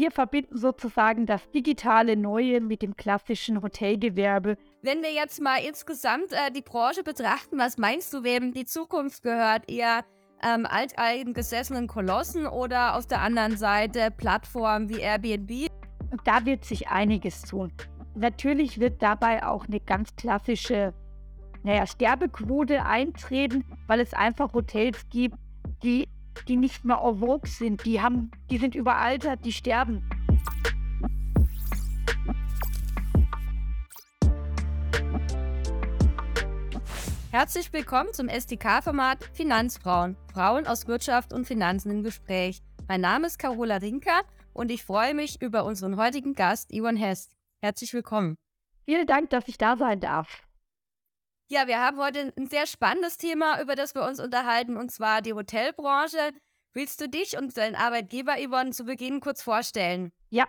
wir verbinden sozusagen das digitale Neue mit dem klassischen Hotelgewerbe. Wenn wir jetzt mal insgesamt äh, die Branche betrachten, was meinst du, wem die Zukunft gehört? Eher ähm, alteingesessenen Kolossen oder auf der anderen Seite Plattformen wie Airbnb? Da wird sich einiges tun. Natürlich wird dabei auch eine ganz klassische naja, Sterbequote eintreten, weil es einfach Hotels gibt, die, die nicht mehr en vogue sind. Die, haben, die sind überaltert, die sterben. Herzlich willkommen zum SDK-Format Finanzfrauen. Frauen aus Wirtschaft und Finanzen im Gespräch. Mein Name ist Carola Rinker und ich freue mich über unseren heutigen Gast, Ivan Hest. Herzlich willkommen. Vielen Dank, dass ich da sein darf. Ja, wir haben heute ein sehr spannendes Thema, über das wir uns unterhalten, und zwar die Hotelbranche. Willst du dich und deinen Arbeitgeber, Yvonne, zu Beginn kurz vorstellen? Ja,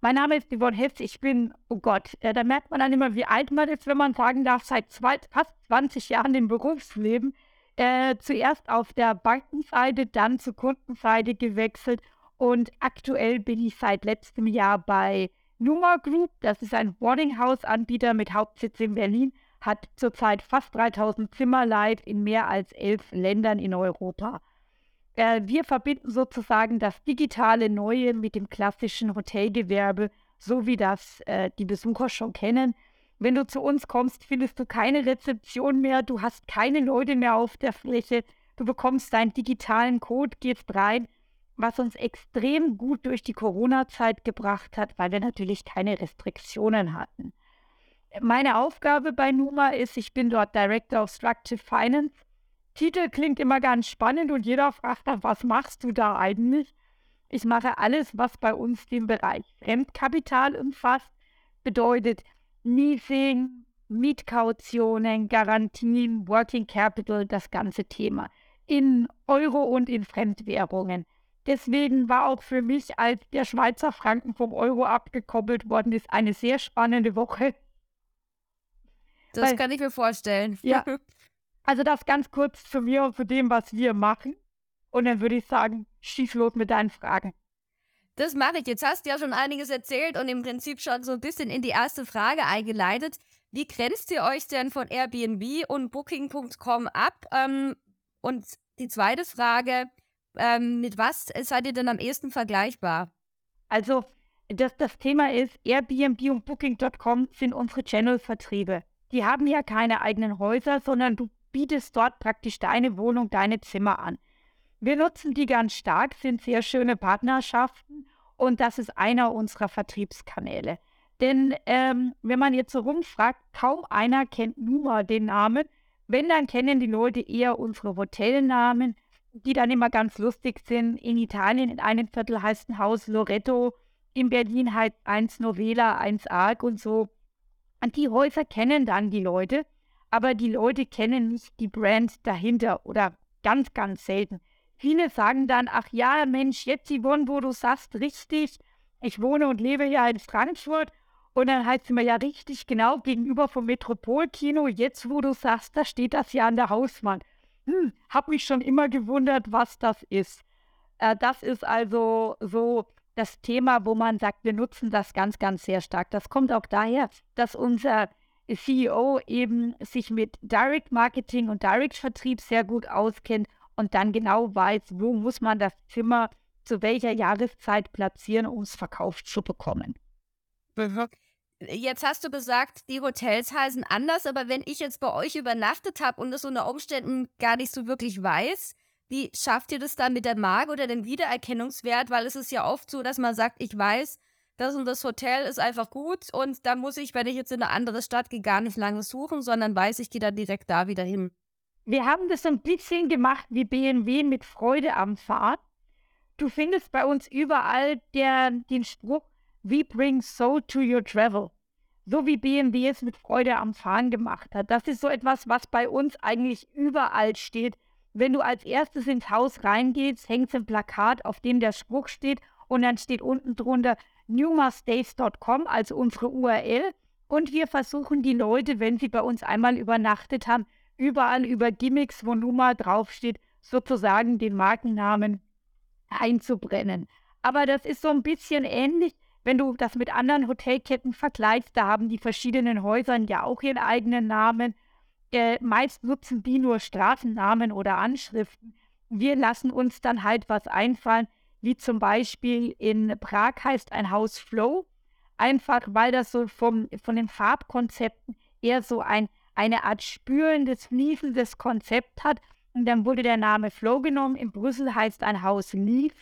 mein Name ist Yvonne Hess. Ich bin, oh Gott, äh, da merkt man dann immer, wie alt man ist, wenn man sagen darf, seit zwei, fast 20 Jahren im Berufsleben. Äh, zuerst auf der Bankenseite, dann zur Kundenseite gewechselt und aktuell bin ich seit letztem Jahr bei Numa Group. Das ist ein Boardinghouse-Anbieter mit Hauptsitz in Berlin hat zurzeit fast 3000 Zimmer live in mehr als elf Ländern in Europa. Äh, wir verbinden sozusagen das digitale Neue mit dem klassischen Hotelgewerbe, so wie das äh, die Besucher schon kennen. Wenn du zu uns kommst, findest du keine Rezeption mehr, du hast keine Leute mehr auf der Fläche, du bekommst deinen digitalen Code, gehst rein, was uns extrem gut durch die Corona-Zeit gebracht hat, weil wir natürlich keine Restriktionen hatten. Meine Aufgabe bei Numa ist, ich bin dort Director of Structured Finance. Titel klingt immer ganz spannend und jeder fragt dann, was machst du da eigentlich? Ich mache alles, was bei uns den Bereich Fremdkapital umfasst, bedeutet Leasing, Mietkautionen, Garantien, Working Capital, das ganze Thema in Euro und in Fremdwährungen. Deswegen war auch für mich, als der Schweizer Franken vom Euro abgekoppelt worden ist, eine sehr spannende Woche. Das Weil, kann ich mir vorstellen. Ja. Also das ganz kurz zu mir und zu dem, was wir machen. Und dann würde ich sagen, schieß los mit deinen Fragen. Das mache ich. Jetzt hast du ja schon einiges erzählt und im Prinzip schon so ein bisschen in die erste Frage eingeleitet. Wie grenzt ihr euch denn von Airbnb und Booking.com ab? Ähm, und die zweite Frage, ähm, mit was seid ihr denn am ehesten vergleichbar? Also, das, das Thema ist, Airbnb und Booking.com sind unsere Channel-Vertriebe die haben ja keine eigenen Häuser, sondern du bietest dort praktisch deine Wohnung, deine Zimmer an. Wir nutzen die ganz stark, sind sehr schöne Partnerschaften und das ist einer unserer Vertriebskanäle. Denn ähm, wenn man jetzt so rumfragt, kaum einer kennt Numa den Namen. Wenn, dann kennen die Leute eher unsere Hotelnamen, die dann immer ganz lustig sind. In Italien in einem Viertel heißt ein Haus Loretto, in Berlin heißt eins Novela, eins Arc und so. Und die Häuser kennen dann die Leute, aber die Leute kennen nicht die Brand dahinter oder ganz, ganz selten. Viele sagen dann, ach ja, Mensch, jetzt Yvonne, wo du sagst, richtig, ich wohne und lebe ja in Frankfurt. Und dann heißt es immer, ja, richtig, genau, gegenüber vom Metropolkino, jetzt wo du sagst, da steht das ja an der Hauswand. Hm, hab mich schon immer gewundert, was das ist. Äh, das ist also so das Thema, wo man sagt, wir nutzen das ganz, ganz sehr stark. Das kommt auch daher, dass unser CEO eben sich mit Direct Marketing und Direct Vertrieb sehr gut auskennt und dann genau weiß, wo muss man das Zimmer zu welcher Jahreszeit platzieren, um es verkauft zu bekommen. Jetzt hast du gesagt, die Hotels heißen anders, aber wenn ich jetzt bei euch übernachtet habe und es unter Umständen gar nicht so wirklich weiß, wie schafft ihr das dann mit der Marke oder den Wiedererkennungswert? Weil es ist ja oft so, dass man sagt, ich weiß, das und das Hotel ist einfach gut und da muss ich, wenn ich jetzt in eine andere Stadt gehe, gar nicht lange suchen, sondern weiß, ich gehe dann direkt da wieder hin. Wir haben das ein bisschen gemacht wie BMW mit Freude am Fahren. Du findest bei uns überall der, den Spruch, we bring soul to your travel. So wie BMW es mit Freude am Fahren gemacht hat. Das ist so etwas, was bei uns eigentlich überall steht. Wenn du als erstes ins Haus reingehst, hängt ein Plakat, auf dem der Spruch steht und dann steht unten drunter newmastays.com, also unsere URL. Und wir versuchen die Leute, wenn sie bei uns einmal übernachtet haben, überall über Gimmicks, wo Numa draufsteht, sozusagen den Markennamen einzubrennen. Aber das ist so ein bisschen ähnlich, wenn du das mit anderen Hotelketten vergleichst. Da haben die verschiedenen Häuser ja auch ihren eigenen Namen. Äh, meist nutzen die nur Straßennamen oder Anschriften. Wir lassen uns dann halt was einfallen, wie zum Beispiel in Prag heißt ein Haus Flow, einfach weil das so vom, von den Farbkonzepten eher so ein, eine Art spürendes, fließendes Konzept hat. Und dann wurde der Name Flow genommen. In Brüssel heißt ein Haus Leaf.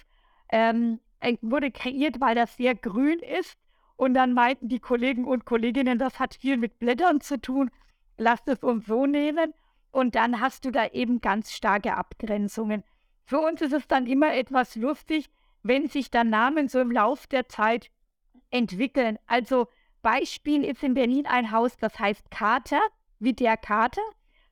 Ähm, wurde kreiert, weil das sehr grün ist. Und dann meinten die Kollegen und Kolleginnen, das hat viel mit Blättern zu tun. Lasst es uns so nehmen. Und dann hast du da eben ganz starke Abgrenzungen. Für uns ist es dann immer etwas lustig, wenn sich dann Namen so im Lauf der Zeit entwickeln. Also Beispiel ist in Berlin ein Haus, das heißt Kater, wie der Kater,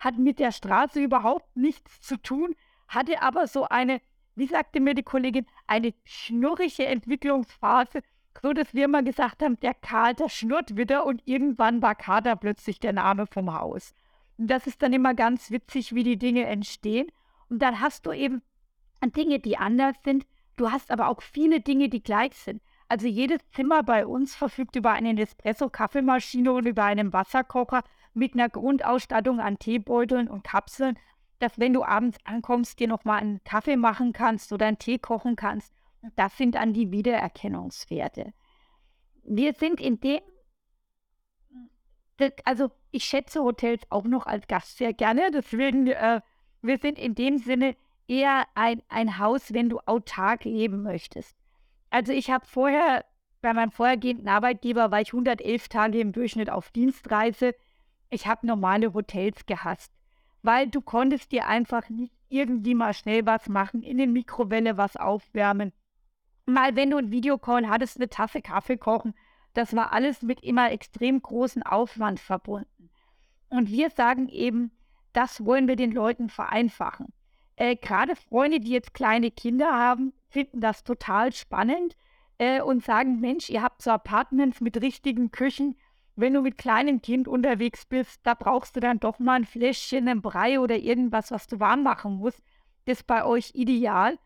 hat mit der Straße überhaupt nichts zu tun, hatte aber so eine, wie sagte mir die Kollegin, eine schnurrige Entwicklungsphase, so dass wir mal gesagt haben, der Kater schnurrt wieder und irgendwann war Kater plötzlich der Name vom Haus. Und das ist dann immer ganz witzig, wie die Dinge entstehen. Und dann hast du eben Dinge, die anders sind. Du hast aber auch viele Dinge, die gleich sind. Also jedes Zimmer bei uns verfügt über eine Nespresso-Kaffeemaschine und über einen Wasserkocher mit einer Grundausstattung an Teebeuteln und Kapseln, dass wenn du abends ankommst, dir nochmal einen Kaffee machen kannst oder einen Tee kochen kannst. Das sind dann die Wiedererkennungswerte. Wir sind in dem, also ich schätze Hotels auch noch als Gast sehr gerne, deswegen, äh, wir sind in dem Sinne eher ein, ein Haus, wenn du autark leben möchtest. Also ich habe vorher, bei meinem vorhergehenden Arbeitgeber war ich 111 Tage im Durchschnitt auf Dienstreise. Ich habe normale Hotels gehasst, weil du konntest dir einfach nicht irgendwie mal schnell was machen, in den Mikrowelle was aufwärmen. Mal wenn du einen Videocall hattest, eine Tasse Kaffee kochen, das war alles mit immer extrem großen Aufwand verbunden. Und wir sagen eben, das wollen wir den Leuten vereinfachen. Äh, Gerade Freunde, die jetzt kleine Kinder haben, finden das total spannend äh, und sagen, Mensch, ihr habt so Apartments mit richtigen Küchen. Wenn du mit kleinem Kind unterwegs bist, da brauchst du dann doch mal ein Fläschchen, ein Brei oder irgendwas, was du warm machen musst. Das ist bei euch ideal.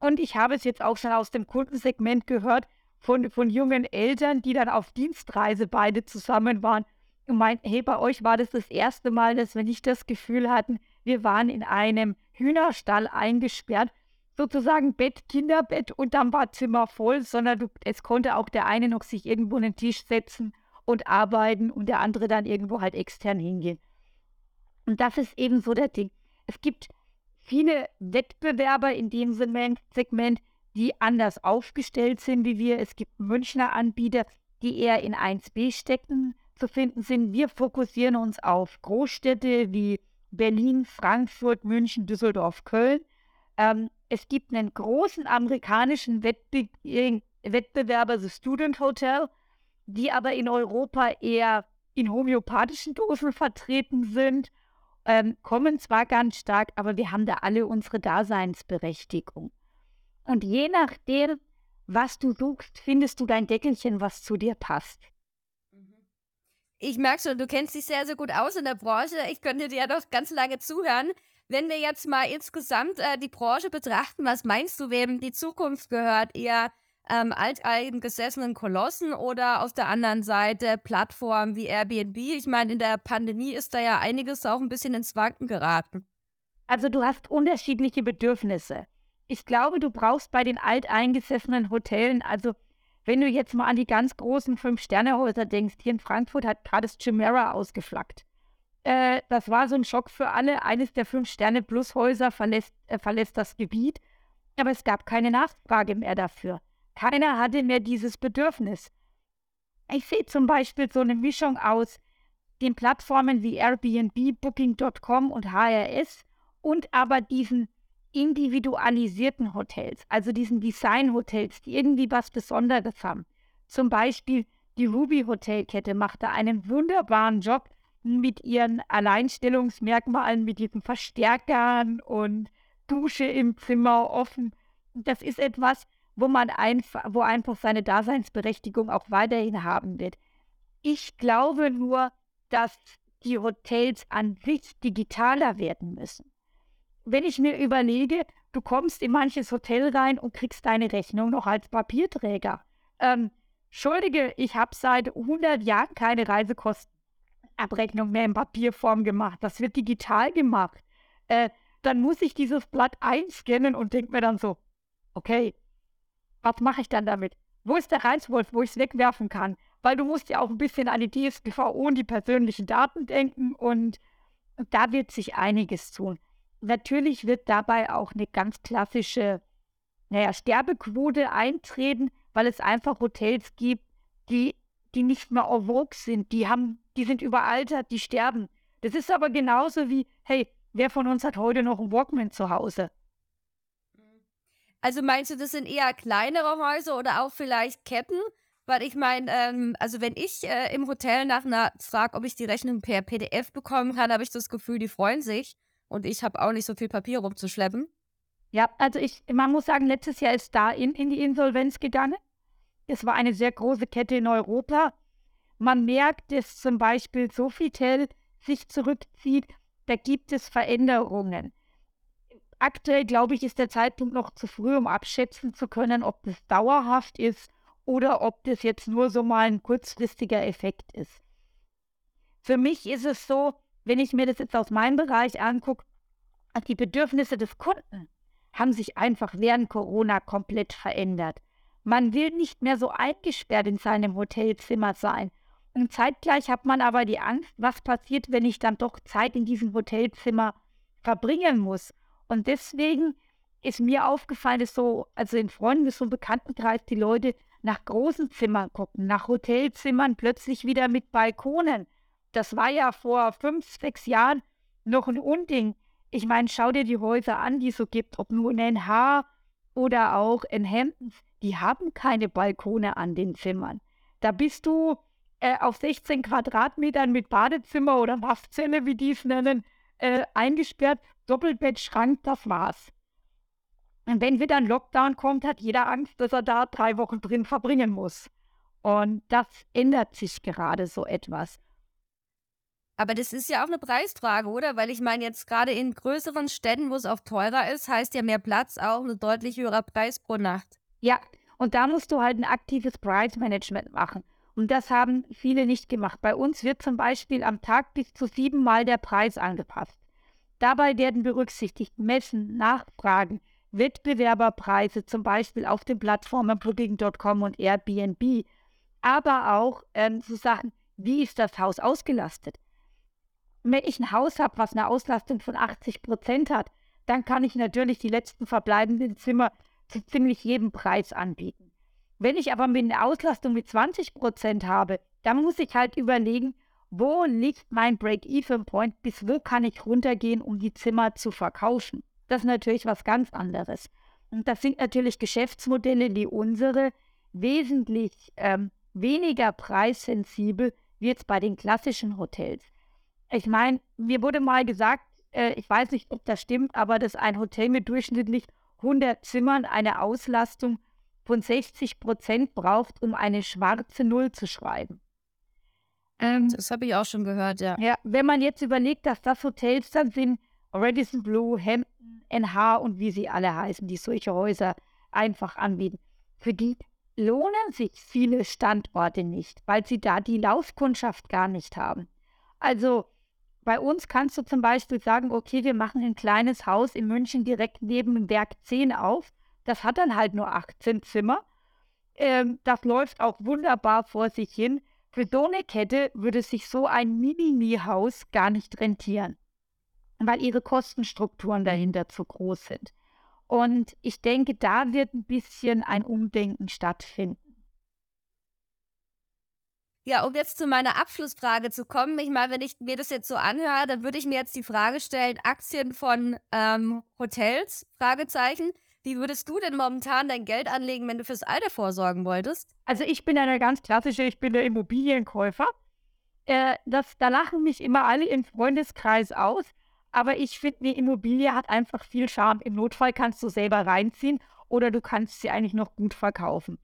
Und ich habe es jetzt auch schon aus dem Kundensegment gehört von, von jungen Eltern, die dann auf Dienstreise beide zusammen waren und meinten, hey, bei euch war das das erste Mal, dass wir nicht das Gefühl hatten, wir waren in einem Hühnerstall eingesperrt, sozusagen Bett, Kinderbett und dann war Zimmer voll, sondern du, es konnte auch der eine noch sich irgendwo an den Tisch setzen und arbeiten und der andere dann irgendwo halt extern hingehen. Und das ist eben so der Ding. Es gibt viele Wettbewerber in dem Segment, die anders aufgestellt sind wie wir. Es gibt Münchner Anbieter, die eher in 1b-Städten zu finden sind. Wir fokussieren uns auf Großstädte wie Berlin, Frankfurt, München, Düsseldorf, Köln. Ähm, es gibt einen großen amerikanischen Wettbe Wettbewerber, The Student Hotel, die aber in Europa eher in homöopathischen Dosen vertreten sind, ähm, kommen zwar ganz stark, aber wir haben da alle unsere Daseinsberechtigung. Und je nachdem, was du suchst, findest du dein Deckelchen, was zu dir passt. Ich merke schon, du kennst dich sehr, sehr gut aus in der Branche. Ich könnte dir ja noch ganz lange zuhören. Wenn wir jetzt mal insgesamt äh, die Branche betrachten, was meinst du, wem die Zukunft gehört? Eher ähm, alteingesessenen Kolossen oder auf der anderen Seite Plattformen wie Airbnb? Ich meine, in der Pandemie ist da ja einiges auch ein bisschen ins Wanken geraten. Also du hast unterschiedliche Bedürfnisse. Ich glaube, du brauchst bei den alteingesessenen Hotels, also wenn du jetzt mal an die ganz großen Fünf-Sterne-Häuser denkst, hier in Frankfurt hat gerade das Chimera ausgeflaggt. Äh, das war so ein Schock für alle. Eines der Fünf-Sterne-Plus-Häuser verlässt, äh, verlässt das Gebiet, aber es gab keine Nachfrage mehr dafür. Keiner hatte mehr dieses Bedürfnis. Ich sehe zum Beispiel so eine Mischung aus den Plattformen wie Airbnb, Booking.com und HRS und aber diesen individualisierten Hotels, also diesen Design-Hotels, die irgendwie was Besonderes haben. Zum Beispiel die Ruby Hotelkette macht da einen wunderbaren Job mit ihren Alleinstellungsmerkmalen, mit diesen Verstärkern und Dusche im Zimmer offen. Das ist etwas, wo man einfach, wo einfach seine Daseinsberechtigung auch weiterhin haben wird. Ich glaube nur, dass die Hotels an sich digitaler werden müssen wenn ich mir überlege, du kommst in manches Hotel rein und kriegst deine Rechnung noch als Papierträger. Ähm, Entschuldige, ich habe seit 100 Jahren keine Reisekostenabrechnung mehr in Papierform gemacht. Das wird digital gemacht. Äh, dann muss ich dieses Blatt einscannen und denke mir dann so, okay, was mache ich dann damit? Wo ist der Reizwolf, wo ich es wegwerfen kann? Weil du musst ja auch ein bisschen an die DSGVO und die persönlichen Daten denken und da wird sich einiges tun. Natürlich wird dabei auch eine ganz klassische, naja, Sterbequote eintreten, weil es einfach Hotels gibt, die, die nicht mehr en vogue sind. Die haben, die sind überaltert, die sterben. Das ist aber genauso wie, hey, wer von uns hat heute noch einen Walkman zu Hause? Also meinst du, das sind eher kleinere Häuser oder auch vielleicht Ketten? Weil ich meine, ähm, also wenn ich äh, im Hotel nach einer frage, ob ich die Rechnung per PDF bekommen kann, habe ich das Gefühl, die freuen sich. Und ich habe auch nicht so viel Papier rumzuschleppen. Ja, also ich, man muss sagen, letztes Jahr ist da in, in die Insolvenz gegangen. Es war eine sehr große Kette in Europa. Man merkt, dass zum Beispiel Sofitel sich zurückzieht. Da gibt es Veränderungen aktuell, glaube ich, ist der Zeitpunkt noch zu früh, um abschätzen zu können, ob das dauerhaft ist oder ob das jetzt nur so mal ein kurzfristiger Effekt ist. Für mich ist es so, wenn ich mir das jetzt aus meinem Bereich angucke, die Bedürfnisse des Kunden haben sich einfach während Corona komplett verändert. Man will nicht mehr so eingesperrt in seinem Hotelzimmer sein. Und zeitgleich hat man aber die Angst, was passiert, wenn ich dann doch Zeit in diesem Hotelzimmer verbringen muss. Und deswegen ist mir aufgefallen, dass so, also in Freunden, so im Bekanntenkreis, die Leute nach großen Zimmern gucken, nach Hotelzimmern plötzlich wieder mit Balkonen. Das war ja vor fünf, sechs Jahren noch ein Unding. Ich meine, schau dir die Häuser an, die es so gibt, ob nur in NH oder auch in Hamptons, die haben keine Balkone an den Zimmern. Da bist du äh, auf 16 Quadratmetern mit Badezimmer oder Waschzelle, wie die es nennen, äh, eingesperrt Doppelbettschrank, das war's. Und wenn wieder ein Lockdown kommt, hat jeder Angst, dass er da drei Wochen drin verbringen muss. Und das ändert sich gerade so etwas. Aber das ist ja auch eine Preisfrage, oder? Weil ich meine, jetzt gerade in größeren Städten, wo es auch teurer ist, heißt ja mehr Platz auch ein deutlich höherer Preis pro Nacht. Ja, und da musst du halt ein aktives Preismanagement machen. Und das haben viele nicht gemacht. Bei uns wird zum Beispiel am Tag bis zu siebenmal der Preis angepasst. Dabei werden berücksichtigt Messen, Nachfragen, Wettbewerberpreise, zum Beispiel auf den Plattformen Booking.com und Airbnb, aber auch ähm, so Sachen, wie ist das Haus ausgelastet? Wenn ich ein Haus habe, was eine Auslastung von 80 Prozent hat, dann kann ich natürlich die letzten verbleibenden Zimmer zu ziemlich jedem Preis anbieten. Wenn ich aber mit einer Auslastung mit 20 Prozent habe, dann muss ich halt überlegen, wo liegt mein Break-Even-Point, bis wo kann ich runtergehen, um die Zimmer zu verkaufen. Das ist natürlich was ganz anderes. Und das sind natürlich Geschäftsmodelle wie unsere, wesentlich ähm, weniger preissensibel wie jetzt bei den klassischen Hotels. Ich meine, mir wurde mal gesagt, äh, ich weiß nicht, ob das stimmt, aber dass ein Hotel mit durchschnittlich 100 Zimmern eine Auslastung von 60 Prozent braucht, um eine schwarze Null zu schreiben. Ähm, das habe ich auch schon gehört, ja. Ja, wenn man jetzt überlegt, dass das Hotels dann sind, Radisson Blue, Hampton, NH und wie sie alle heißen, die solche Häuser einfach anbieten, für die lohnen sich viele Standorte nicht, weil sie da die Laufkundschaft gar nicht haben. Also bei uns kannst du zum Beispiel sagen, okay, wir machen ein kleines Haus in München direkt neben dem Werk 10 auf. Das hat dann halt nur 18 Zimmer. Ähm, das läuft auch wunderbar vor sich hin. Für so eine Kette würde sich so ein Mini-Mi-Haus gar nicht rentieren, weil ihre Kostenstrukturen dahinter zu groß sind. Und ich denke, da wird ein bisschen ein Umdenken stattfinden. Ja, um jetzt zu meiner Abschlussfrage zu kommen, ich meine, wenn ich mir das jetzt so anhöre, dann würde ich mir jetzt die Frage stellen, Aktien von ähm, Hotels, Fragezeichen. Wie würdest du denn momentan dein Geld anlegen, wenn du fürs Alter vorsorgen wolltest? Also ich bin eine ganz klassische, ich bin der Immobilienkäufer. Äh, das, da lachen mich immer alle im Freundeskreis aus. Aber ich finde, eine Immobilie hat einfach viel Charme. Im Notfall kannst du selber reinziehen oder du kannst sie eigentlich noch gut verkaufen.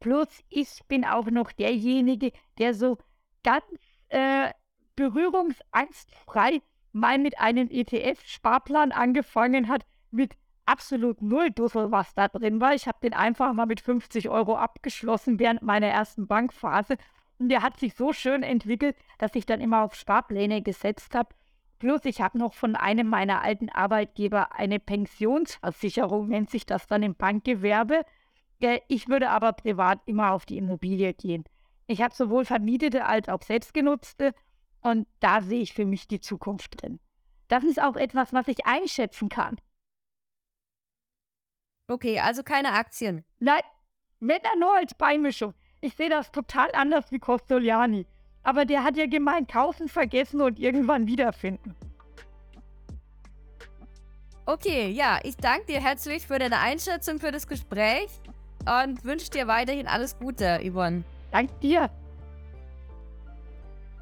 Plus, ich bin auch noch derjenige, der so ganz äh, berührungsangstfrei mal mit einem ETF-Sparplan angefangen hat mit absolut null Dussel, was da drin war. Ich habe den einfach mal mit 50 Euro abgeschlossen während meiner ersten Bankphase. Und der hat sich so schön entwickelt, dass ich dann immer auf Sparpläne gesetzt habe. Plus, ich habe noch von einem meiner alten Arbeitgeber eine Pensionsversicherung, nennt sich das dann im Bankgewerbe. Ich würde aber privat immer auf die Immobilie gehen. Ich habe sowohl vermietete als auch selbstgenutzte und da sehe ich für mich die Zukunft drin. Das ist auch etwas, was ich einschätzen kann. Okay, also keine Aktien. Nein, wenn dann nur als Beimischung. Ich sehe das total anders wie Costoliani. Aber der hat ja gemeint, kaufen, vergessen und irgendwann wiederfinden. Okay, ja, ich danke dir herzlich für deine Einschätzung, für das Gespräch und wünsche dir weiterhin alles Gute, Yvonne. Dank dir.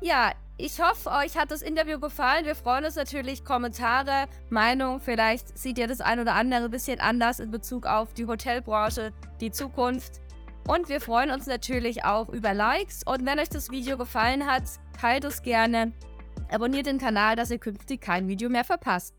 Ja, ich hoffe, euch hat das Interview gefallen. Wir freuen uns natürlich Kommentare, Meinung. Vielleicht seht ihr das ein oder andere ein bisschen anders in Bezug auf die Hotelbranche, die Zukunft. Und wir freuen uns natürlich auch über Likes. Und wenn euch das Video gefallen hat, teilt es gerne. Abonniert den Kanal, dass ihr künftig kein Video mehr verpasst.